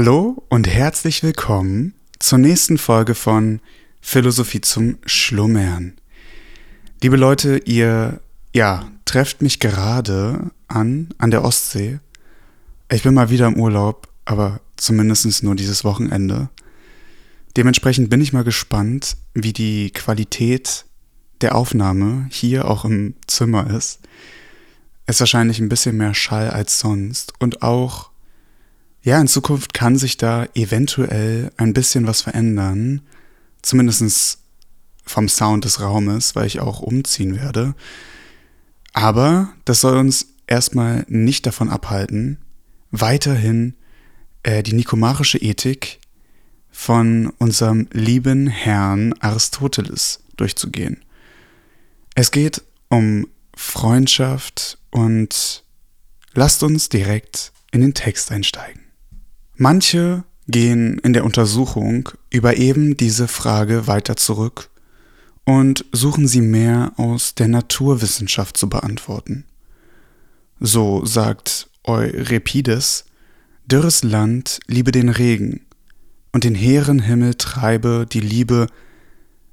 Hallo und herzlich willkommen zur nächsten Folge von Philosophie zum Schlummern. Liebe Leute, ihr, ja, trefft mich gerade an, an der Ostsee. Ich bin mal wieder im Urlaub, aber zumindest nur dieses Wochenende. Dementsprechend bin ich mal gespannt, wie die Qualität der Aufnahme hier auch im Zimmer ist. Es ist wahrscheinlich ein bisschen mehr Schall als sonst und auch ja, in Zukunft kann sich da eventuell ein bisschen was verändern. Zumindest vom Sound des Raumes, weil ich auch umziehen werde. Aber das soll uns erstmal nicht davon abhalten, weiterhin äh, die nikomarische Ethik von unserem lieben Herrn Aristoteles durchzugehen. Es geht um Freundschaft und lasst uns direkt in den Text einsteigen. Manche gehen in der Untersuchung über eben diese Frage weiter zurück und suchen sie mehr aus der Naturwissenschaft zu beantworten. So sagt Euripides, dürres Land liebe den Regen und den hehren Himmel treibe die Liebe,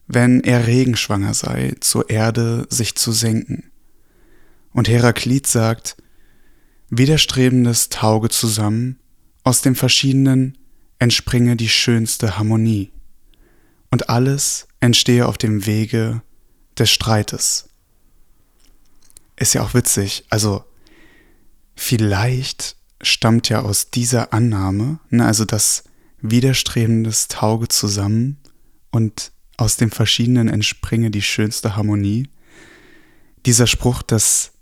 wenn er regenschwanger sei, zur Erde sich zu senken. Und Heraklit sagt, Widerstrebendes tauge zusammen, aus dem Verschiedenen entspringe die schönste Harmonie und alles entstehe auf dem Wege des Streites. Ist ja auch witzig, also vielleicht stammt ja aus dieser Annahme, ne, also das Widerstrebendes tauge zusammen und aus dem Verschiedenen entspringe die schönste Harmonie. Dieser Spruch, dass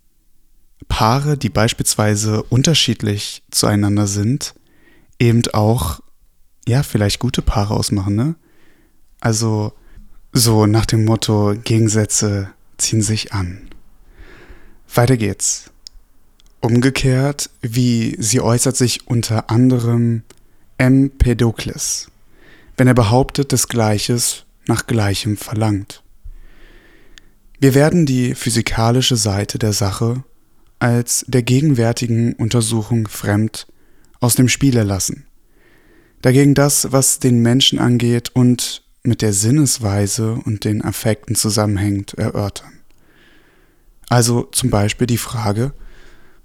Paare, die beispielsweise unterschiedlich zueinander sind, eben auch, ja, vielleicht gute Paare ausmachen, ne? Also so nach dem Motto, Gegensätze ziehen sich an. Weiter geht's. Umgekehrt, wie sie äußert sich unter anderem Empedokles, wenn er behauptet, dass Gleiches nach Gleichem verlangt. Wir werden die physikalische Seite der Sache als der gegenwärtigen Untersuchung fremd aus dem Spiele lassen. Dagegen das, was den Menschen angeht und mit der Sinnesweise und den Affekten zusammenhängt, erörtern. Also zum Beispiel die Frage,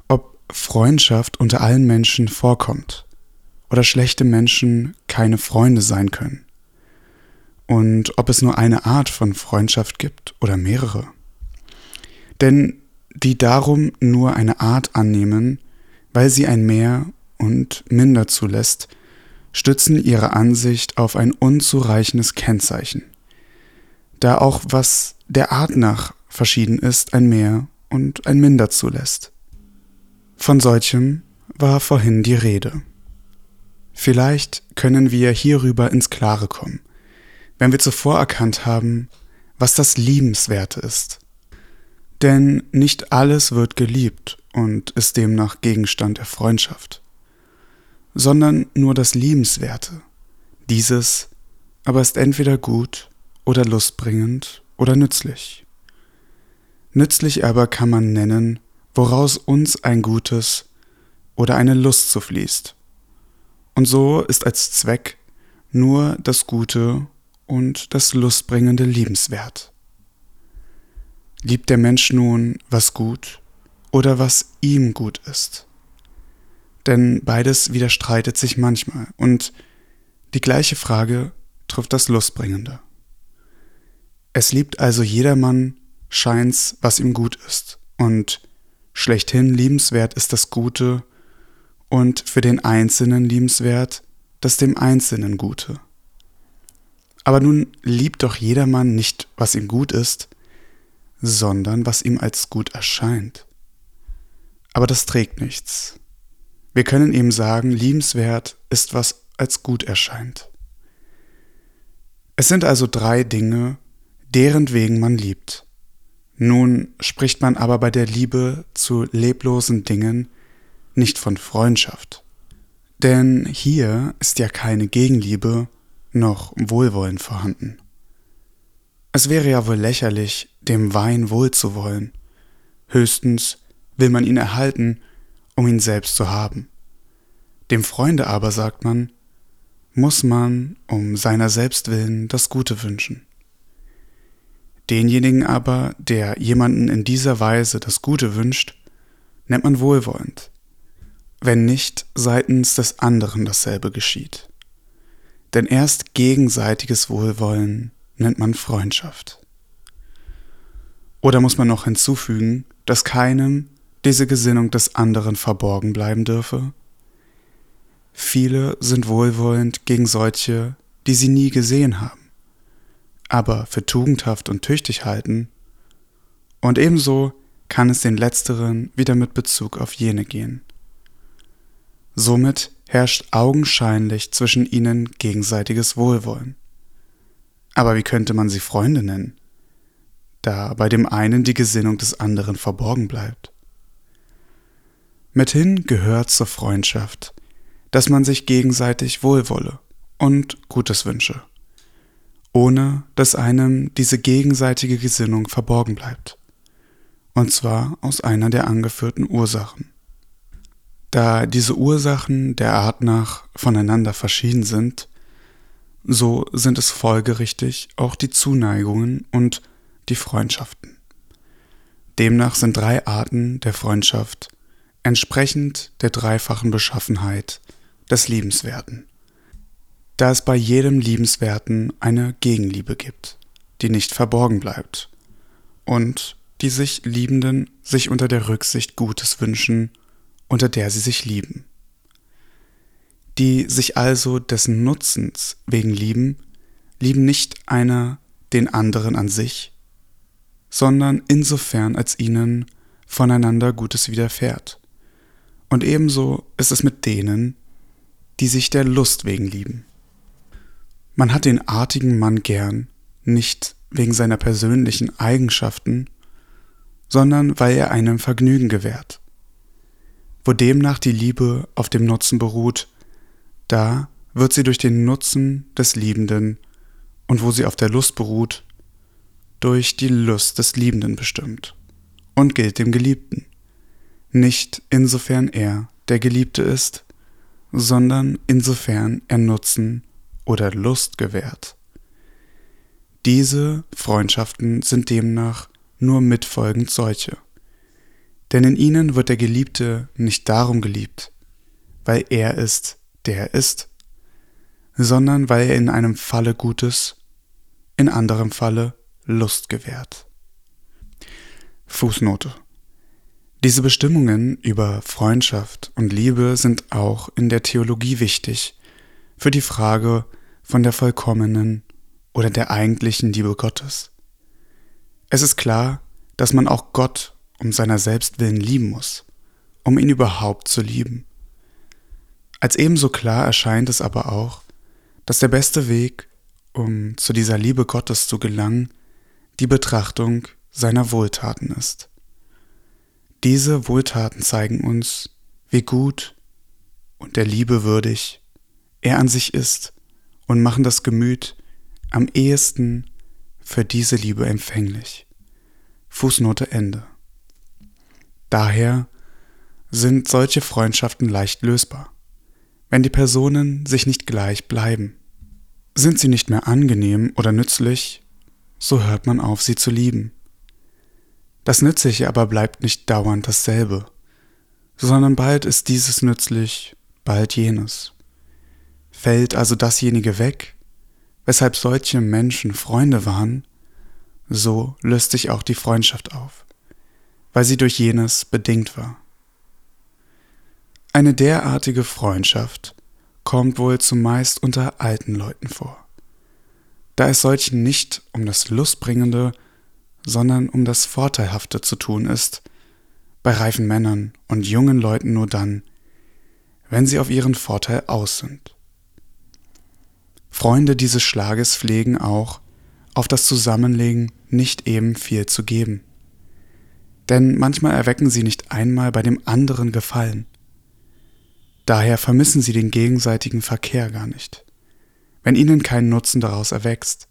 ob Freundschaft unter allen Menschen vorkommt oder schlechte Menschen keine Freunde sein können. Und ob es nur eine Art von Freundschaft gibt oder mehrere. Denn die darum nur eine Art annehmen, weil sie ein Mehr und minder zulässt, stützen ihre Ansicht auf ein unzureichendes Kennzeichen, da auch was der Art nach verschieden ist, ein Mehr und ein Minder zulässt. Von solchem war vorhin die Rede. Vielleicht können wir hierüber ins Klare kommen, wenn wir zuvor erkannt haben, was das Liebenswerte ist. Denn nicht alles wird geliebt und ist demnach Gegenstand der Freundschaft sondern nur das Liebenswerte. Dieses aber ist entweder gut oder lustbringend oder nützlich. Nützlich aber kann man nennen, woraus uns ein Gutes oder eine Lust zufließt. Und so ist als Zweck nur das Gute und das lustbringende liebenswert. Liebt der Mensch nun, was gut oder was ihm gut ist? Denn beides widerstreitet sich manchmal und die gleiche Frage trifft das Lustbringende. Es liebt also jedermann scheint's, was ihm gut ist, und schlechthin liebenswert ist das Gute und für den Einzelnen liebenswert das dem Einzelnen Gute. Aber nun liebt doch jedermann nicht, was ihm gut ist, sondern was ihm als gut erscheint. Aber das trägt nichts. Wir können ihm sagen, liebenswert ist, was als gut erscheint. Es sind also drei Dinge, deren wegen man liebt. Nun spricht man aber bei der Liebe zu leblosen Dingen nicht von Freundschaft. Denn hier ist ja keine Gegenliebe noch Wohlwollen vorhanden. Es wäre ja wohl lächerlich, dem Wein wohl zu wollen. Höchstens will man ihn erhalten um ihn selbst zu haben. Dem Freunde aber sagt man, muss man um seiner selbst willen das Gute wünschen. Denjenigen aber, der jemanden in dieser Weise das Gute wünscht, nennt man wohlwollend, wenn nicht seitens des anderen dasselbe geschieht. Denn erst gegenseitiges Wohlwollen nennt man Freundschaft. Oder muss man noch hinzufügen, dass keinem diese Gesinnung des anderen verborgen bleiben dürfe? Viele sind wohlwollend gegen solche, die sie nie gesehen haben, aber für tugendhaft und tüchtig halten, und ebenso kann es den letzteren wieder mit Bezug auf jene gehen. Somit herrscht augenscheinlich zwischen ihnen gegenseitiges Wohlwollen. Aber wie könnte man sie Freunde nennen, da bei dem einen die Gesinnung des anderen verborgen bleibt? Mithin gehört zur Freundschaft, dass man sich gegenseitig wohlwolle und Gutes wünsche, ohne dass einem diese gegenseitige Gesinnung verborgen bleibt, und zwar aus einer der angeführten Ursachen. Da diese Ursachen der Art nach voneinander verschieden sind, so sind es folgerichtig auch die Zuneigungen und die Freundschaften. Demnach sind drei Arten der Freundschaft entsprechend der dreifachen Beschaffenheit des Liebenswerten. Da es bei jedem Liebenswerten eine Gegenliebe gibt, die nicht verborgen bleibt und die sich Liebenden sich unter der Rücksicht Gutes wünschen, unter der sie sich lieben. Die sich also dessen Nutzens wegen lieben, lieben nicht einer den anderen an sich, sondern insofern als ihnen voneinander Gutes widerfährt. Und ebenso ist es mit denen, die sich der Lust wegen lieben. Man hat den artigen Mann gern, nicht wegen seiner persönlichen Eigenschaften, sondern weil er einem Vergnügen gewährt. Wo demnach die Liebe auf dem Nutzen beruht, da wird sie durch den Nutzen des Liebenden und wo sie auf der Lust beruht, durch die Lust des Liebenden bestimmt und gilt dem Geliebten, nicht insofern er der Geliebte ist, sondern insofern er Nutzen oder Lust gewährt. Diese Freundschaften sind demnach nur mitfolgend solche, denn in ihnen wird der Geliebte nicht darum geliebt, weil er ist, der er ist, sondern weil er in einem Falle Gutes, in anderem Falle Lust gewährt. Fußnote diese Bestimmungen über Freundschaft und Liebe sind auch in der Theologie wichtig für die Frage von der vollkommenen oder der eigentlichen Liebe Gottes. Es ist klar, dass man auch Gott um seiner selbst willen lieben muss, um ihn überhaupt zu lieben. Als ebenso klar erscheint es aber auch, dass der beste Weg, um zu dieser Liebe Gottes zu gelangen, die Betrachtung seiner Wohltaten ist. Diese Wohltaten zeigen uns, wie gut und der Liebe würdig er an sich ist und machen das Gemüt am ehesten für diese Liebe empfänglich. Fußnote Ende. Daher sind solche Freundschaften leicht lösbar, wenn die Personen sich nicht gleich bleiben. Sind sie nicht mehr angenehm oder nützlich, so hört man auf, sie zu lieben. Das Nützliche aber bleibt nicht dauernd dasselbe, sondern bald ist dieses nützlich, bald jenes. Fällt also dasjenige weg, weshalb solche Menschen Freunde waren, so löst sich auch die Freundschaft auf, weil sie durch jenes bedingt war. Eine derartige Freundschaft kommt wohl zumeist unter alten Leuten vor, da es solchen nicht um das Lustbringende, sondern um das Vorteilhafte zu tun ist, bei reifen Männern und jungen Leuten nur dann, wenn sie auf ihren Vorteil aus sind. Freunde dieses Schlages pflegen auch, auf das Zusammenlegen nicht eben viel zu geben. Denn manchmal erwecken sie nicht einmal bei dem anderen Gefallen. Daher vermissen sie den gegenseitigen Verkehr gar nicht, wenn ihnen kein Nutzen daraus erwächst,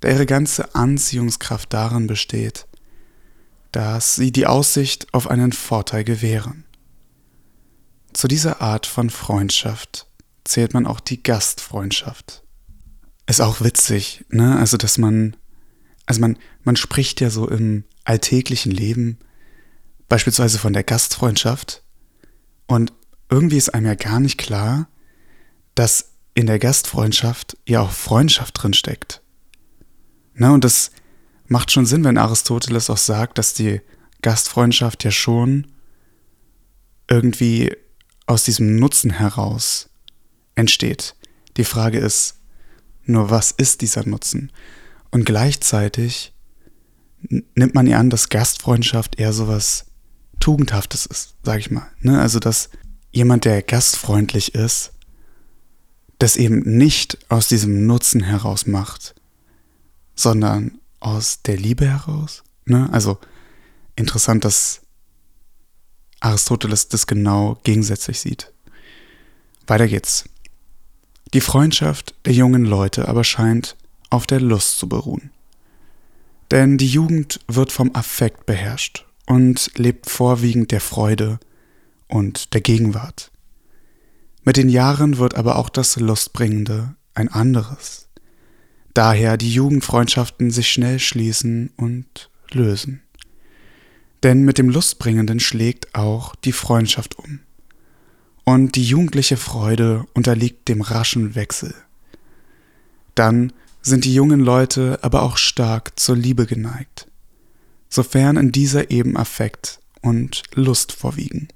da ihre ganze Anziehungskraft darin besteht, dass sie die Aussicht auf einen Vorteil gewähren. Zu dieser Art von Freundschaft zählt man auch die Gastfreundschaft. Ist auch witzig, ne? Also, dass man, also man, man spricht ja so im alltäglichen Leben beispielsweise von der Gastfreundschaft und irgendwie ist einem ja gar nicht klar, dass in der Gastfreundschaft ja auch Freundschaft drin steckt. Ne? Und das macht schon Sinn, wenn Aristoteles auch sagt, dass die Gastfreundschaft ja schon irgendwie aus diesem Nutzen heraus entsteht. Die Frage ist, nur was ist dieser Nutzen? Und gleichzeitig nimmt man ja an, dass Gastfreundschaft eher sowas Tugendhaftes ist, sag ich mal. Ne? Also, dass jemand, der gastfreundlich ist, das eben nicht aus diesem Nutzen heraus macht, sondern aus der Liebe heraus. Ne? Also interessant, dass Aristoteles das genau gegensätzlich sieht. Weiter geht's. Die Freundschaft der jungen Leute aber scheint auf der Lust zu beruhen. Denn die Jugend wird vom Affekt beherrscht und lebt vorwiegend der Freude und der Gegenwart. Mit den Jahren wird aber auch das Lustbringende ein anderes. Daher die Jugendfreundschaften sich schnell schließen und lösen. Denn mit dem Lustbringenden schlägt auch die Freundschaft um. Und die jugendliche Freude unterliegt dem raschen Wechsel. Dann sind die jungen Leute aber auch stark zur Liebe geneigt, sofern in dieser eben Affekt und Lust vorwiegen.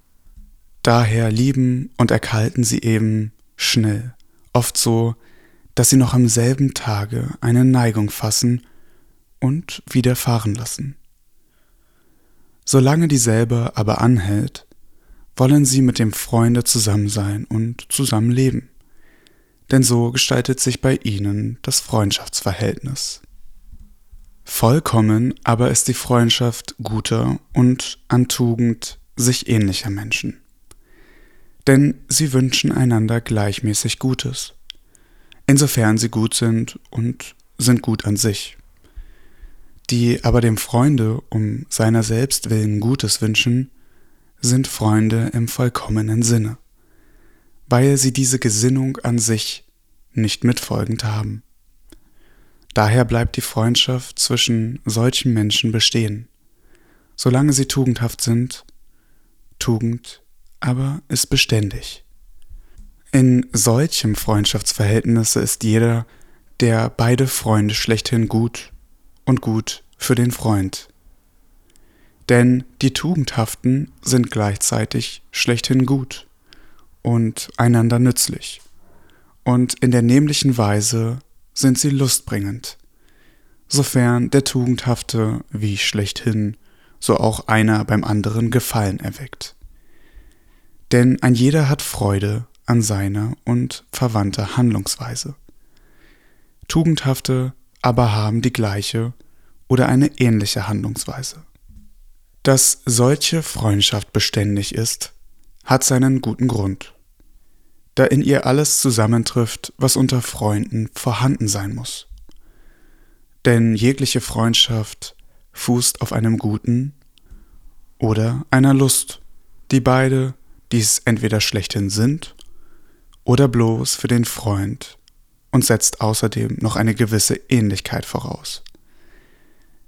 Daher lieben und erkalten sie eben schnell, oft so, dass sie noch am selben Tage eine Neigung fassen und wieder fahren lassen. Solange dieselbe aber anhält, wollen sie mit dem Freunde zusammen sein und zusammen leben denn so gestaltet sich bei ihnen das Freundschaftsverhältnis. Vollkommen aber ist die Freundschaft guter und an Tugend sich ähnlicher Menschen. Denn sie wünschen einander gleichmäßig Gutes, insofern sie gut sind und sind gut an sich. Die aber dem Freunde um seiner selbst willen Gutes wünschen, sind Freunde im vollkommenen Sinne weil sie diese Gesinnung an sich nicht mitfolgend haben. Daher bleibt die Freundschaft zwischen solchen Menschen bestehen, solange sie tugendhaft sind, Tugend aber ist beständig. In solchem Freundschaftsverhältnisse ist jeder, der beide Freunde schlechthin gut und gut für den Freund. Denn die Tugendhaften sind gleichzeitig schlechthin gut und einander nützlich. Und in der nämlichen Weise sind sie lustbringend, sofern der Tugendhafte wie schlechthin, so auch einer beim anderen Gefallen erweckt. Denn ein jeder hat Freude an seiner und verwandter Handlungsweise. Tugendhafte aber haben die gleiche oder eine ähnliche Handlungsweise. Dass solche Freundschaft beständig ist, hat seinen guten Grund, da in ihr alles zusammentrifft, was unter Freunden vorhanden sein muss. Denn jegliche Freundschaft fußt auf einem Guten oder einer Lust, die beide dies entweder schlechthin sind oder bloß für den Freund und setzt außerdem noch eine gewisse Ähnlichkeit voraus.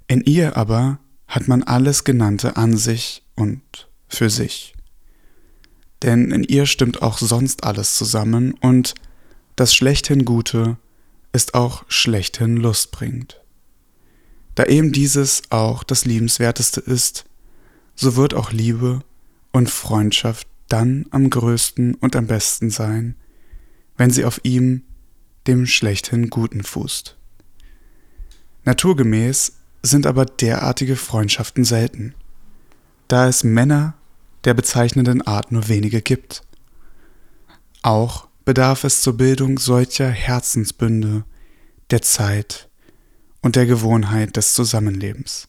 In ihr aber hat man alles Genannte an sich und für sich denn in ihr stimmt auch sonst alles zusammen und das schlechthin Gute ist auch schlechthin lustbringend. Da eben dieses auch das Liebenswerteste ist, so wird auch Liebe und Freundschaft dann am größten und am besten sein, wenn sie auf ihm, dem schlechthin Guten, fußt. Naturgemäß sind aber derartige Freundschaften selten, da es Männer der bezeichnenden Art nur wenige gibt. Auch bedarf es zur Bildung solcher Herzensbünde der Zeit und der Gewohnheit des Zusammenlebens.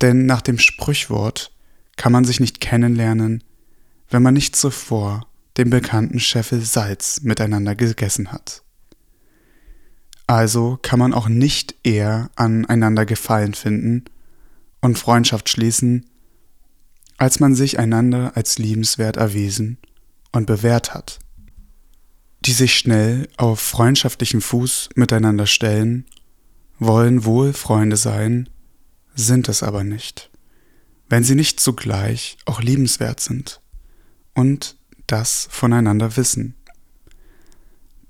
Denn nach dem Sprichwort kann man sich nicht kennenlernen, wenn man nicht zuvor den bekannten Scheffel Salz miteinander gegessen hat. Also kann man auch nicht eher aneinander Gefallen finden und Freundschaft schließen, als man sich einander als liebenswert erwiesen und bewährt hat. die sich schnell auf freundschaftlichen Fuß miteinander stellen, wollen wohl Freunde sein, sind es aber nicht, wenn sie nicht zugleich auch liebenswert sind und das voneinander wissen.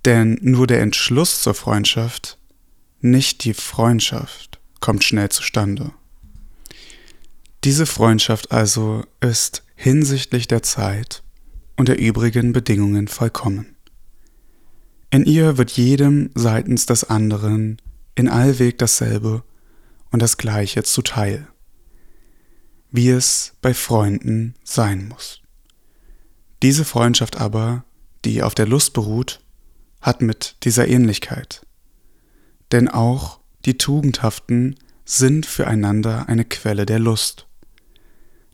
Denn nur der Entschluss zur Freundschaft, nicht die Freundschaft, kommt schnell zustande. Diese Freundschaft also ist hinsichtlich der Zeit und der übrigen Bedingungen vollkommen. In ihr wird jedem seitens des anderen in allweg dasselbe und das Gleiche zuteil, wie es bei Freunden sein muss. Diese Freundschaft aber, die auf der Lust beruht, hat mit dieser Ähnlichkeit. Denn auch die Tugendhaften sind füreinander eine Quelle der Lust.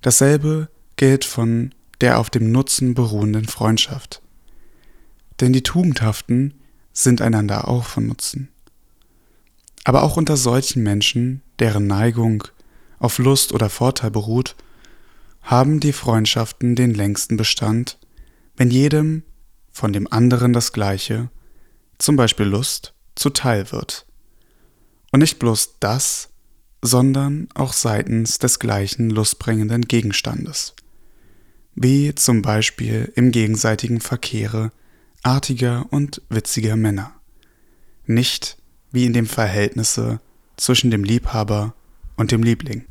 Dasselbe gilt von der auf dem Nutzen beruhenden Freundschaft. Denn die Tugendhaften sind einander auch von Nutzen. Aber auch unter solchen Menschen, deren Neigung auf Lust oder Vorteil beruht, haben die Freundschaften den längsten Bestand, wenn jedem von dem anderen das Gleiche, zum Beispiel Lust, zuteil wird. Und nicht bloß das, sondern auch seitens des gleichen lustbringenden Gegenstandes, wie zum Beispiel im gegenseitigen Verkehre artiger und witziger Männer, nicht wie in dem Verhältnisse zwischen dem Liebhaber und dem Liebling.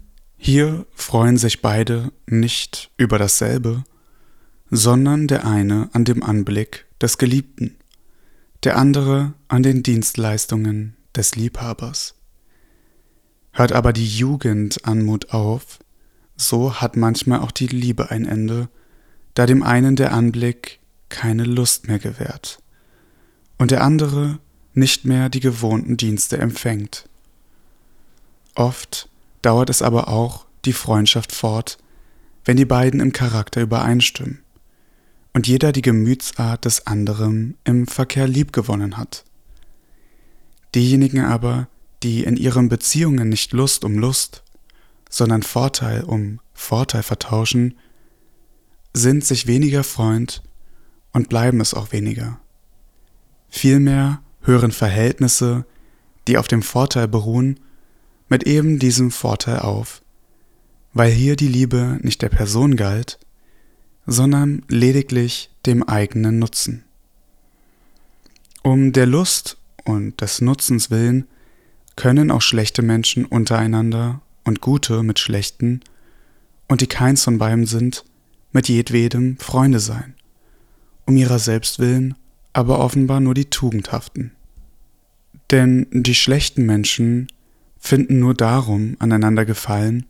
Hier freuen sich beide nicht über dasselbe, sondern der eine an dem Anblick des Geliebten, der andere an den Dienstleistungen des Liebhabers. Hört aber die Jugendanmut auf, so hat manchmal auch die Liebe ein Ende, da dem einen der Anblick keine Lust mehr gewährt und der andere nicht mehr die gewohnten Dienste empfängt. Oft dauert es aber auch die Freundschaft fort, wenn die beiden im Charakter übereinstimmen und jeder die Gemütsart des anderen im Verkehr liebgewonnen hat. Diejenigen aber, die in ihren Beziehungen nicht Lust um Lust, sondern Vorteil um Vorteil vertauschen, sind sich weniger Freund und bleiben es auch weniger. Vielmehr hören Verhältnisse, die auf dem Vorteil beruhen, mit eben diesem Vorteil auf, weil hier die Liebe nicht der Person galt, sondern lediglich dem eigenen Nutzen. Um der Lust und des Nutzens willen können auch schlechte Menschen untereinander und gute mit schlechten und die keins von beiden sind, mit jedwedem Freunde sein, um ihrer selbst willen aber offenbar nur die Tugendhaften. Denn die schlechten Menschen finden nur darum aneinander gefallen,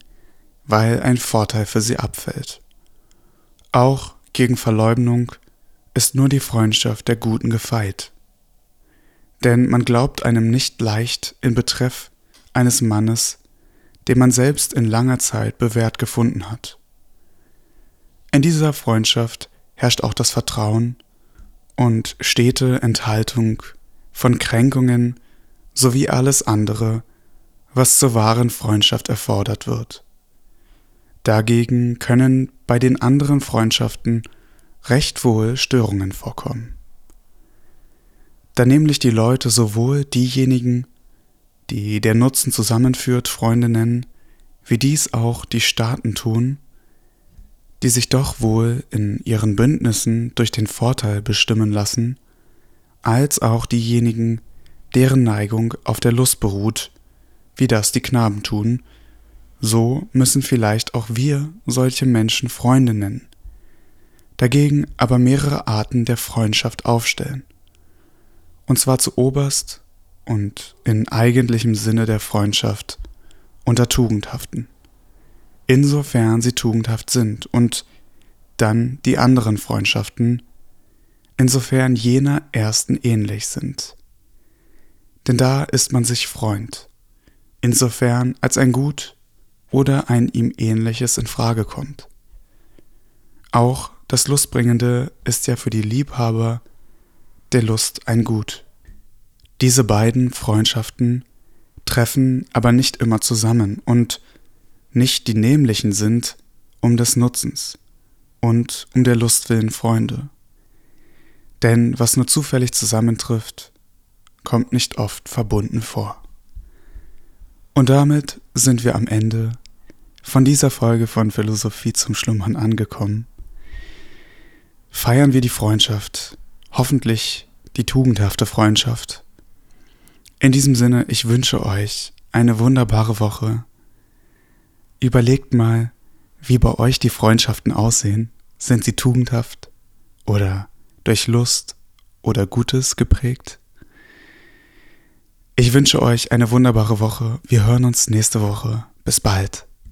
weil ein Vorteil für sie abfällt. Auch gegen Verleumdung ist nur die Freundschaft der Guten gefeit. Denn man glaubt einem nicht leicht in Betreff eines Mannes, den man selbst in langer Zeit bewährt gefunden hat. In dieser Freundschaft herrscht auch das Vertrauen und stete Enthaltung von Kränkungen sowie alles andere, was zur wahren Freundschaft erfordert wird. Dagegen können bei den anderen Freundschaften recht wohl Störungen vorkommen. Da nämlich die Leute sowohl diejenigen, die der Nutzen zusammenführt, Freunde nennen, wie dies auch die Staaten tun, die sich doch wohl in ihren Bündnissen durch den Vorteil bestimmen lassen, als auch diejenigen, deren Neigung auf der Lust beruht, wie das die Knaben tun, so müssen vielleicht auch wir solche Menschen Freunde nennen, dagegen aber mehrere Arten der Freundschaft aufstellen, und zwar zu oberst und in eigentlichem Sinne der Freundschaft unter Tugendhaften, insofern sie tugendhaft sind, und dann die anderen Freundschaften, insofern jener ersten ähnlich sind. Denn da ist man sich Freund, insofern als ein Gut oder ein ihm ähnliches in Frage kommt. Auch das Lustbringende ist ja für die Liebhaber der Lust ein Gut. Diese beiden Freundschaften treffen aber nicht immer zusammen und nicht die nämlichen sind um des Nutzens und um der Lust willen Freunde. Denn was nur zufällig zusammentrifft, kommt nicht oft verbunden vor. Und damit sind wir am Ende von dieser Folge von Philosophie zum Schlummern angekommen. Feiern wir die Freundschaft, hoffentlich die tugendhafte Freundschaft. In diesem Sinne, ich wünsche euch eine wunderbare Woche. Überlegt mal, wie bei euch die Freundschaften aussehen. Sind sie tugendhaft oder durch Lust oder Gutes geprägt? Ich wünsche euch eine wunderbare Woche. Wir hören uns nächste Woche. Bis bald.